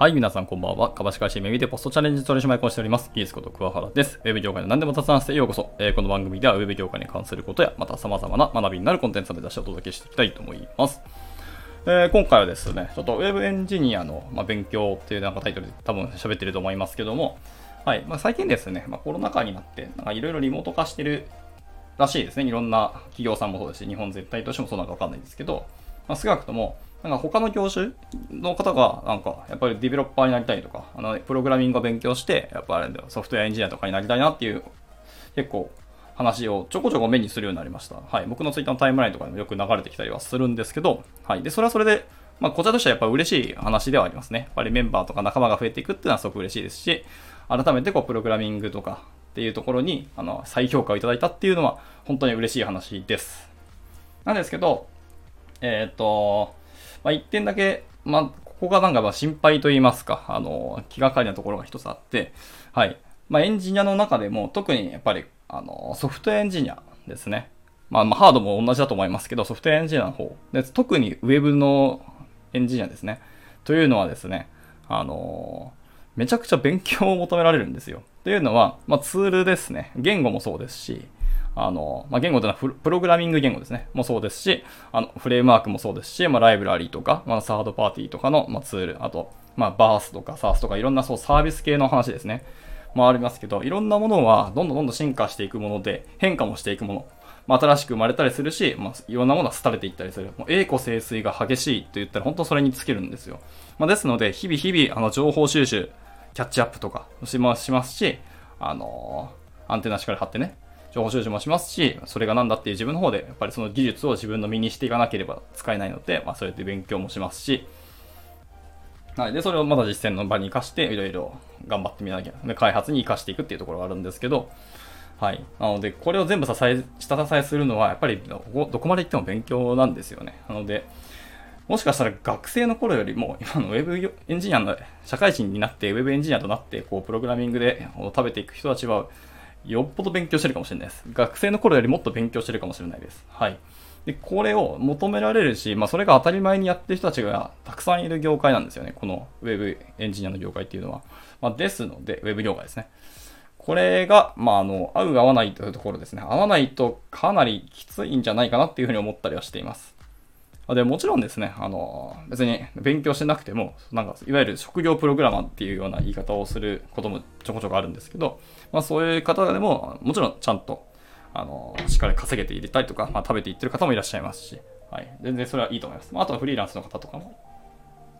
はい、皆さんこんばんは。株式会社メミでポストチャレンジ取締役をしております。ギースこと桑原です。ウェブ業界の何でも雑談してようこそ。えー、この番組ではウェブ業界に関することや、また様々な学びになるコンテンツを目指してお届けしていきたいと思います。えー、今回はですね、ちょっとウェブエンジニアの、まあ、勉強っていうなんかタイトルで多分喋ってると思いますけども、はい、まあ、最近ですね、まあ、コロナ禍になって、なんかいろいろリモート化してるらしいですね。いろんな企業さんもそうですし、日本全体としてもそうなのかわかんないんですけど、まあ、少なくとも、なんか他の業種の方が、なんか、やっぱりディベロッパーになりたいとか、あの、プログラミングを勉強して、やっぱあれだよソフトウェアエンジニアとかになりたいなっていう、結構、話をちょこちょこ目にするようになりました。はい。僕のツイッターのタイムラインとかでもよく流れてきたりはするんですけど、はい。で、それはそれで、まあ、こちらとしてはやっぱ嬉しい話ではありますね。やっぱりメンバーとか仲間が増えていくっていうのはすごく嬉しいですし、改めてこう、プログラミングとかっていうところに、あの、再評価をいただいたっていうのは、本当に嬉しい話です。なんですけど、えっ、ー、と、まあ、一点だけ、まあ、ここがなんかまあ心配と言いますか、あの、気がかりなところが一つあって、はい。まあ、エンジニアの中でも、特にやっぱり、あの、ソフトウェアエンジニアですね。まあ、まあ、ハードも同じだと思いますけど、ソフトウェアエンジニアの方。で特にウェブのエンジニアですね。というのはですね、あのめちゃくちゃ勉強を求められるんですよ。というのは、まあ、ツールですね。言語もそうですし、あの、まあ、言語というのはプログラミング言語ですね。もそうですし、あの、フレームワークもそうですし、まあ、ライブラリーとか、まあ、サードパーティーとかの、まあ、ツール、あと、まあ、バースとかサースとかいろんなそうサービス系の話ですね。まあ、ありますけど、いろんなものはどんどんどんどん進化していくもので、変化もしていくもの。まあ、新しく生まれたりするし、まあ、いろんなものは廃れていったりする。もう栄枯盛衰が激しいと言ったら本当それに尽きるんですよ。まあ、ですので、日々日々、あの、情報収集、キャッチアップとかしますし、あのー、アンテナしっかり張ってね、情報収集もしますし、それが何だっていう自分の方で、やっぱりその技術を自分の身にしていかなければ使えないので、まあ、それで勉強もしますし、はい。で、それをまだ実践の場に活かして、いろいろ頑張ってみなきゃ、で、開発に活かしていくっていうところがあるんですけど、はい。なので、これを全部支え、下支えするのは、やっぱりどこ、どこまで行っても勉強なんですよね。なので、もしかしたら学生の頃よりも、今のウェブエンジニアの社会人になって、ウェブエンジニアとなって、こう、プログラミングで食べていく人たちは、よっぽど勉強してるかもしれないです。学生の頃よりもっと勉強してるかもしれないです。はい。で、これを求められるし、まあ、それが当たり前にやってる人たちがたくさんいる業界なんですよね。このウェブエンジニアの業界っていうのは。まあ、ですので、ウェブ業界ですね。これが、まあ、あの、合う合わないというところですね。合わないとかなりきついんじゃないかなっていうふうに思ったりはしています。で、もちろんですね、あの、別に勉強してなくても、なんか、いわゆる職業プログラマーっていうような言い方をすることもちょこちょこあるんですけど、まあそういう方でも、もちろんちゃんと、あの、しっかり稼げていれたりとか、まあ食べていってる方もいらっしゃいますし、はい。全然それはいいと思います。まあ、あとはフリーランスの方とかも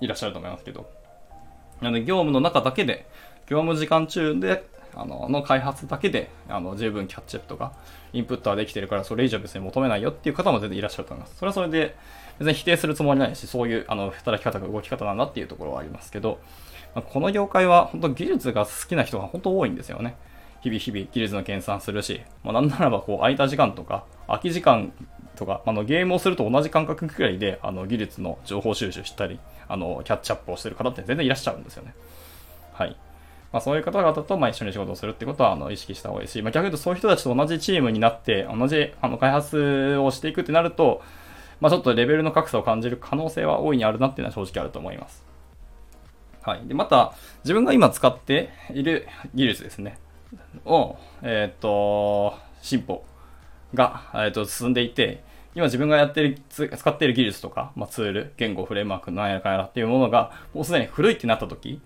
いらっしゃると思いますけど、なので、業務の中だけで、業務時間中で、あの、の開発だけで、あの、十分キャッチアップとか、インプットはできてるから、それ以上別に求めないよっていう方も全然いらっしゃると思います。それはそれで、別に否定するつもりないし、そういう、あの、働き方が動き方なんだっていうところはありますけど、まあ、この業界は、本当技術が好きな人が本当多いんですよね。日々日々技術の研鑽するし、まあ、なんならばこう空いた時間とか、空き時間とか、あのゲームをすると同じ感覚くらいで、あの技術の情報収集したり、あのキャッチアップをしてる方って全然いらっしゃるんですよね。はい。まあ、そういう方々とまあ一緒に仕事をするってことはあの意識した方がいいし、まあ、逆に言うとそういう人たちと同じチームになって、同じあの開発をしていくってなると、まあ、ちょっとレベルの格差を感じる可能性は大いにあるなっていうのは正直あると思います。はい。で、また、自分が今使っている技術ですね。を、えっ、ー、と、進歩が、えー、と進んでいて、今自分がやってる、使っている技術とか、まあ、ツール、言語、フレームワーク、なんやかんやらっていうものが、もうすでに古いってなった時、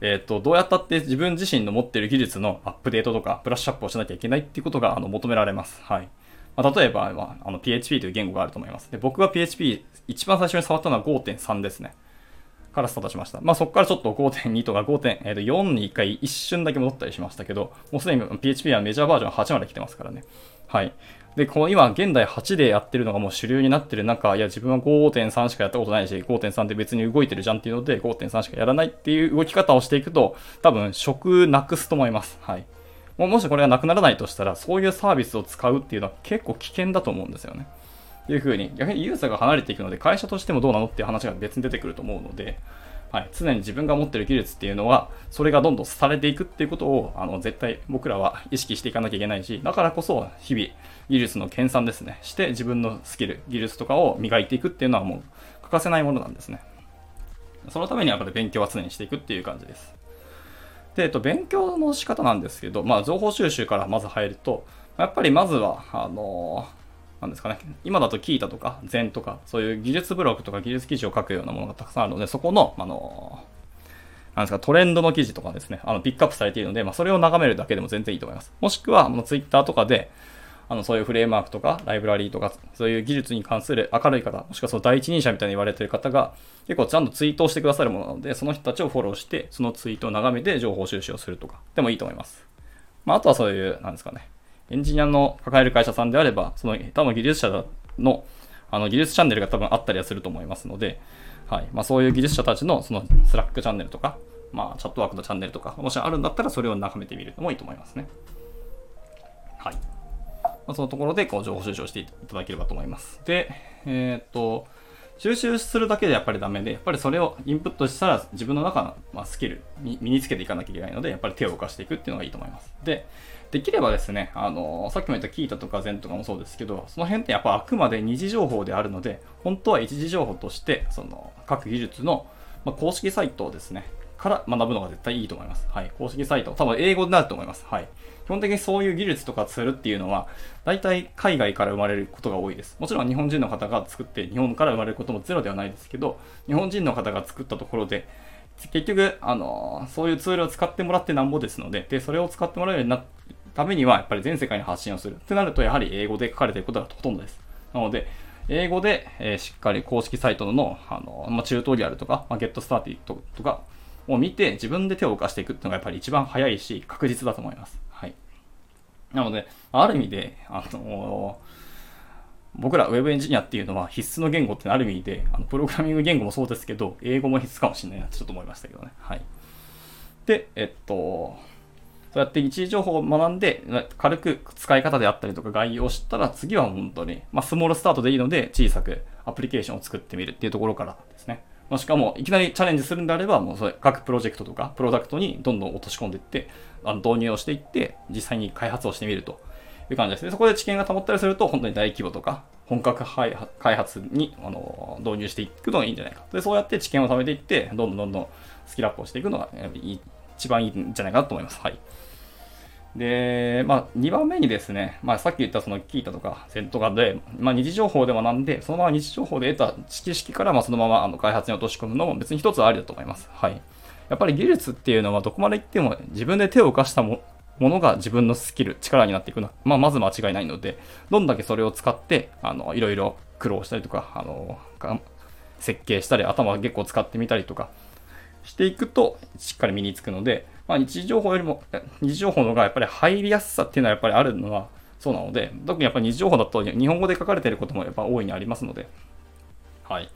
えっ、ー、と、どうやったって自分自身の持っている技術のアップデートとか、ブラッシュアップをしなきゃいけないっていうことが、あの、求められます。はい。まあ、例えば、まあ、あの PHP という言語があると思います。で僕が PHP 一番最初に触ったのは5.3ですね。からスタートしました。まあそこからちょっと5.2とか5.4に一回一瞬だけ戻ったりしましたけど、もうすでに PHP はメジャーバージョン8まで来てますからね。はい。で、この今現代8でやってるのがもう主流になってる中、いや自分は5.3しかやったことないし、5.3で別に動いてるじゃんっていうので5.3しかやらないっていう動き方をしていくと、多分職なくすと思います。はい。ももしこれがなくならないとしたら、そういうサービスを使うっていうのは結構危険だと思うんですよね。いうふうに、逆にユーザーが離れていくので、会社としてもどうなのっていう話が別に出てくると思うので、はい、常に自分が持ってる技術っていうのは、それがどんどんされていくっていうことを、あの、絶対僕らは意識していかなきゃいけないし、だからこそ、日々、技術の研鑽ですね、して自分のスキル、技術とかを磨いていくっていうのはもう欠かせないものなんですね。そのためにやっぱり勉強は常にしていくっていう感じです。で、えっと、勉強の仕方なんですけど、まあ、情報収集からまず入ると、やっぱりまずは、あのなんですかね、今だとキータとか禅とか、そういう技術ブログとか技術記事を書くようなものがたくさんあるので、そこの、あのなんですか、トレンドの記事とかですね、あの、ピックアップされているので、まあ、それを眺めるだけでも全然いいと思います。もしくは、あの、ツイッターとかで、あの、そういうフレームワークとか、ライブラリーとか、そういう技術に関する明るい方、もしくはその第一人者みたいに言われている方が、結構ちゃんとツイートをしてくださるものなので、その人たちをフォローして、そのツイートを眺めて情報収集をするとか、でもいいと思います。まあ、あとはそういう、なんですかね、エンジニアの抱える会社さんであれば、その、多分技術者の、あの、技術チャンネルが多分あったりはすると思いますので、はい。まあ、そういう技術者たちの、その、スラックチャンネルとか、まあ、チャットワークのチャンネルとか、もしあるんだったらそれを眺めてみるのもいいと思いますね。はい。まあ、そのところで、こう、情報収集をしていただければと思います。で、えー、っと、収集するだけでやっぱりダメで、やっぱりそれをインプットしたら自分の中の、ま、スキル身につけていかなきゃいけないので、やっぱり手を動かしていくっていうのがいいと思います。で、できればですね、あの、さっきも言ったキータとかゼンとかもそうですけど、その辺ってやっぱあくまで二次情報であるので、本当は一次情報として、その、各技術の、ま、公式サイトですね、から学ぶのが絶対いいと思います。はい。公式サイト。多分英語になると思います。はい。基本的にそういう技術とかツールっていうのは、大体海外から生まれることが多いです。もちろん日本人の方が作って日本から生まれることもゼロではないですけど、日本人の方が作ったところで、結局、あのそういうツールを使ってもらってなんぼですので、で、それを使ってもらえるようになためには、やっぱり全世界に発信をする。ってなると、やはり英語で書かれていることがほとんどです。なので、英語で、えー、しっかり公式サイトの、あの、まあ、チュートリアルとか、まあ、ゲットスターティととかを見て、自分で手を動かしていくっていうのがやっぱり一番早いし、確実だと思います。はい。なので、ある意味で、あの僕ら Web エンジニアっていうのは必須の言語ってある意味で、あのプログラミング言語もそうですけど、英語も必須かもしれないなってちょっと思いましたけどね。はい。で、えっと、そうやって一時情報を学んで、軽く使い方であったりとか概要を知ったら、次は本当に、まあ、スモールスタートでいいので、小さくアプリケーションを作ってみるっていうところからですね。もしかも、いきなりチャレンジするんであれば、もうそれ、各プロジェクトとか、プロダクトにどんどん落とし込んでいって、あの導入をしていって、実際に開発をしてみるという感じですね。そこで知見が保ったりすると、本当に大規模とか、本格開発にあの導入していくのがいいんじゃないか。で、そうやって知見を貯めていって、どんどんどんどんスキルアップをしていくのが一番いいんじゃないかなと思います。はい。で、まあ、2番目にですね、まあ、さっき言ったその聞いたとか、セントかで、まあ、二次情報で学んで、そのまま二次情報で得た知識から、まあ、そのままあの開発に落とし込むのも別に一つありだと思います。はい。やっぱり技術っていうのはどこまで行っても自分で手を動かしたものが自分のスキル、力になっていくのは、まあ、まず間違いないので、どんだけそれを使って、あの、いろいろ苦労したりとか、あの、設計したり、頭結構使ってみたりとかしていくと、しっかり身につくので、まあ、日時情報よりも、日時情報の方がやっぱり入りやすさっていうのはやっぱりあるのはそうなので、特にやっぱり日時情報だと日本語で書かれていることもやっぱ大いにありますので、はい。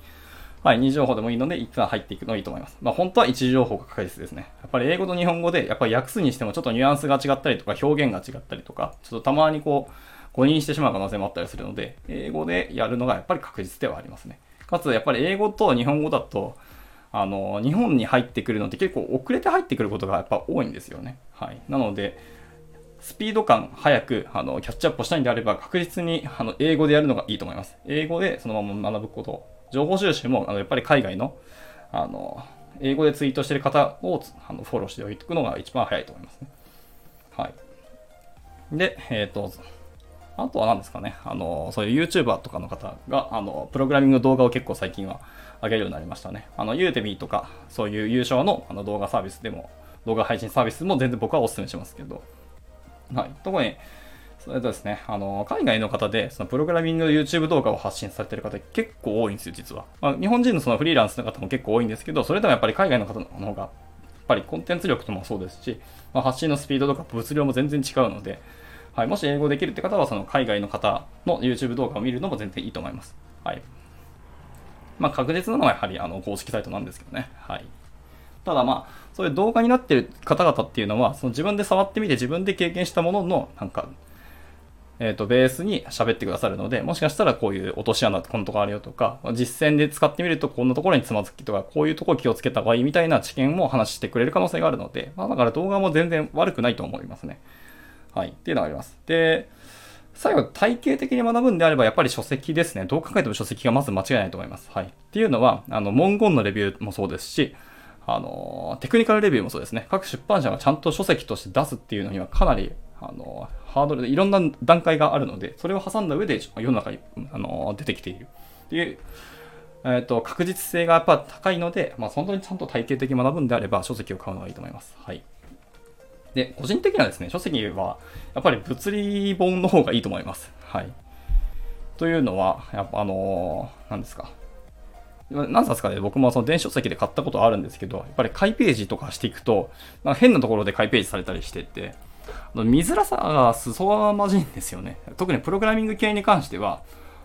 はい、二次情報でもいいので、一旦入っていくのがいいと思います。まあ、本当は一次情報が確実ですね。やっぱり英語と日本語で、やっぱり訳すにしてもちょっとニュアンスが違ったりとか、表現が違ったりとか、ちょっとたまにこう、誤認してしまう可能性もあったりするので、英語でやるのがやっぱり確実ではありますね。かつ、やっぱり英語と日本語だと、あの、日本に入ってくるのって結構遅れて入ってくることがやっぱ多いんですよね。はい。なので、スピード感早くあのキャッチアップしたいんであれば確実にあの英語でやるのがいいと思います。英語でそのまま学ぶこと。情報収集もあのやっぱり海外のあの英語でツイートしてる方をあのフォローしておいておくのが一番早いと思いますね。はい。で、えっ、ー、と、あとは何ですかね、あの、そういう YouTuber とかの方が、あの、プログラミング動画を結構最近は上げるようになりましたね。あの、ユーテミーとか、そういう優勝のあの動画サービスでも、動画配信サービスも全然僕はお勧めしますけど、はい。特に、それとですね、あの、海外の方で、そのプログラミングの YouTube 動画を発信されてる方結構多いんですよ、実は。まあ、日本人のそのフリーランスの方も結構多いんですけど、それでもやっぱり海外の方の方が、やっぱりコンテンツ力ともそうですし、まあ、発信のスピードとか物量も全然違うので、はい、もし英語できるって方は、その海外の方の YouTube 動画を見るのも全然いいと思います。はい。まあ、確実なのはやはりあの公式サイトなんですけどね。はい。ただまあ、そういう動画になってる方々っていうのは、その自分で触ってみて自分で経験したものの、なんか、えっ、と、ベースに喋ってくださるので、もしかしたらこういう落とし穴ってこのとこあるよとか、実践で使ってみるとこんなところにつまずきとか、こういうとこ気をつけた方がいいみたいな知見も話してくれる可能性があるので、まあだから動画も全然悪くないと思いますね。はい。っていうのがあります。で、最後、体系的に学ぶんであれば、やっぱり書籍ですね。どう考えても書籍がまず間違いないと思います。はい。っていうのは、あの、文言のレビューもそうですし、あの、テクニカルレビューもそうですね。各出版社がちゃんと書籍として出すっていうのにはかなり、あの、ハードルでいろんな段階があるので、それを挟んだ上で世の中に、あの、出てきているっていう、えっ、ー、と、確実性がやっぱ高いので、まあ、本当にちゃんと体系的に学ぶんであれば、書籍を買うのがいいと思います。はい。で、個人的にはですね、書籍は、やっぱり物理本の方がいいと思います。はい。というのは、やっぱあのー、何ですか。何冊かで僕もその電子書籍で買ったことあるんですけど、やっぱり開ページとかしていくと、なんか変なところで開ページされたりしてて、見づらさが裾まじいんですよね。特にプログラミング系に関しては、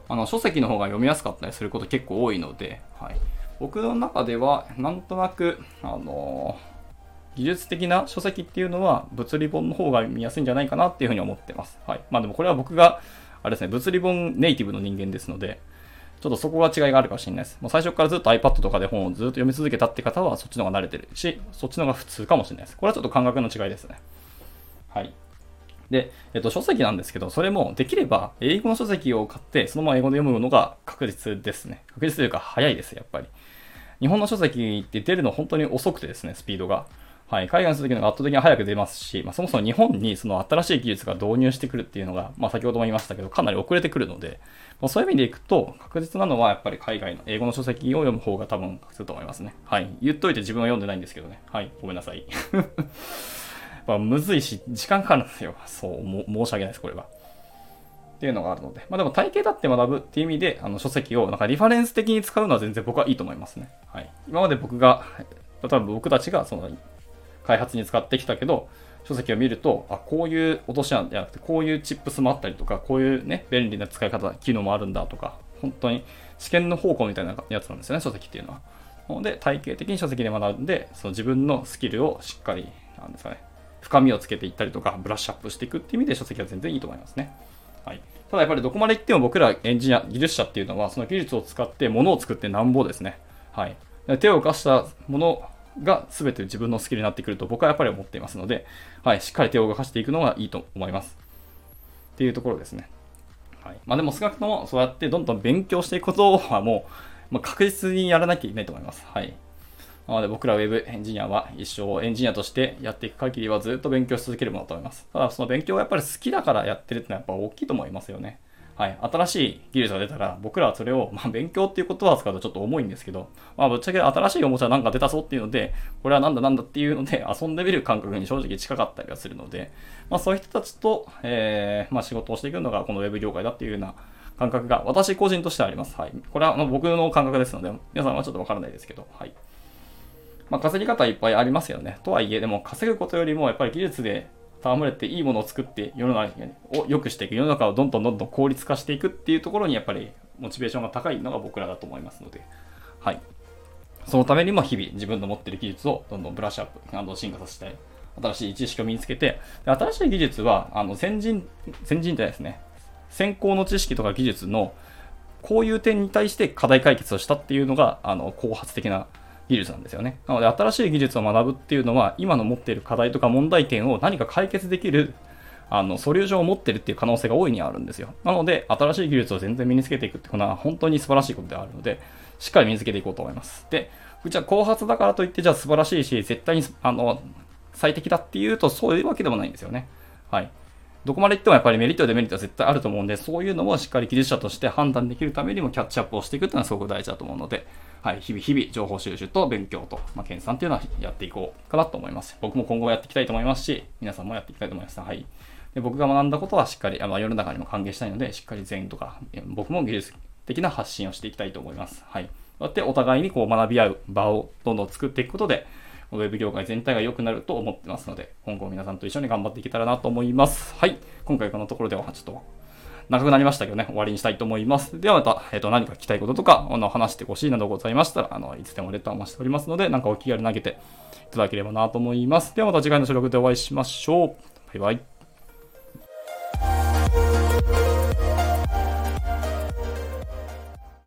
あの書籍の方が読みやすかったりすること結構多いので、はい、僕の中ではなんとなく、あのー技術的な書籍っていうのは物理本の方が見やすいんじゃないかなっていうふうに思ってます。はい。まあでもこれは僕が、あれですね、物理本ネイティブの人間ですので、ちょっとそこが違いがあるかもしれないです。もう最初からずっと iPad とかで本をずっと読み続けたって方はそっちの方が慣れてるし、そっちの方が普通かもしれないです。これはちょっと感覚の違いですね。はい。で、えっと、書籍なんですけど、それもできれば英語の書籍を買って、そのまま英語で読むのが確実ですね。確実というか早いです、やっぱり。日本の書籍って出るの本当に遅くてですね、スピードが。はい、海外の書籍のが圧倒的に早く出ますし、まあ、そもそも日本にその新しい技術が導入してくるっていうのが、まあ、先ほども言いましたけど、かなり遅れてくるので、まあ、そういう意味でいくと、確実なのはやっぱり海外の英語の書籍を読む方が多分すると思いますね。はい。言っといて自分は読んでないんですけどね。はい。ごめんなさい。まあ、むずいし、時間かかるんですよ。そう、申し訳ないです、これは。っていうのがあるので。まあでも体系だって学ぶっていう意味で、あの書籍をなんかリファレンス的に使うのは全然僕はいいと思いますね。はい。今まで僕が、例えば僕たちがその開発に使ってきたけど、書籍を見ると、あ、こういう落とし穴じゃなくて、こういうチップスもあったりとか、こういうね、便利な使い方、機能もあるんだとか、本当に試験の方向みたいなやつなんですよね、書籍っていうのは。なので、体系的に書籍で学んで、その自分のスキルをしっかり、なんですかね、深みをつけていったりとか、ブラッシュアップしていくっていう意味で書籍は全然いいと思いますね。はい。ただやっぱりどこまで行っても僕らエンジニア、技術者っていうのは、その技術を使って物を作ってなんぼですね。はい。手を動かしたものが全て自分のスキルになってくると僕はやっぱり思っていますので、はい、しっかり手を動かしていくのがいいと思います。っていうところですね。はい。まあでも少なくともそうやってどんどん勉強していくことは もう、まあ、確実にやらなきゃいけないと思います。はい。なので僕ら Web エンジニアは一生エンジニアとしてやっていく限りはずっと勉強し続けるものだと思います。ただその勉強がやっぱり好きだからやってるってのはやっぱ大きいと思いますよね。はい、新しい技術が出たら、僕らはそれを、まあ、勉強っていう言葉を使うとちょっと重いんですけど、まあ、ぶっちゃけ新しいおもちゃなんか出たぞっていうので、これはなんだなんだっていうので、遊んでみる感覚に正直近かったりはするので、まあ、そういう人たちと、えー、まあ、仕事をしていくのがこの Web 業界だっていうような感覚が、私個人としてはあります。はい。これは僕の感覚ですので、皆さんはちょっとわからないですけど、はい。まあ、稼ぎ方いっぱいありますよね。とはいえ、でも稼ぐことよりも、やっぱり技術で戯れていいものを作って世の中を良くしていく世の中をどんどんどんどん効率化していくっていうところにやっぱりモチベーションが高いのが僕らだと思いますので、はい。そのためにも日々自分の持ってる技術をどんどんブラッシュアップ、進化させたい。新しい知識を身につけて、新しい技術は、あの、先人、先人ってですね、先行の知識とか技術のこういう点に対して課題解決をしたっていうのが、あの、後発的な技術なんですよね。なので新しい技術を学ぶっていうのは今の持っている課題とか問題点を何か解決できるあのソリューションを持ってるっていう可能性が大いにあるんですよ。なので新しい技術を全然身につけていくっていうのは本当に素晴らしいことであるのでしっかり身につけていこうと思います。で、じゃあ後発だからといってじゃあ素晴らしいし絶対にあの最適だっていうとそういうわけでもないんですよね。はい。どこまで行ってもやっぱりメリット、デメリットは絶対あると思うんで、そういうのもしっかり技術者として判断できるためにもキャッチアップをしていくっていうのはすごく大事だと思うので、はい、日々日々情報収集と勉強と、まあ、研鑽っていうのはやっていこうかなと思います。僕も今後やっていきたいと思いますし、皆さんもやっていきたいと思います。はい。で僕が学んだことはしっかり、あ世の中にも還元したいので、しっかり全員とか、僕も技術的な発信をしていきたいと思います。はい。そうやってお互いにこう学び合う場をどんどん作っていくことで、ウェブ業界全体が良くなると思ってますので、今後皆さんと一緒に頑張っていけたらなと思います。はい。今回このところではちょっと長くなりましたけどね、終わりにしたいと思います。ではまた、えっ、ー、と、何か聞きたいこととか、あの、話してほしいなどございましたら、あの、いつでもレターを待しておりますので、なんかお気軽に投げていただければなと思います。ではまた次回の収録でお会いしましょう。バイバイ。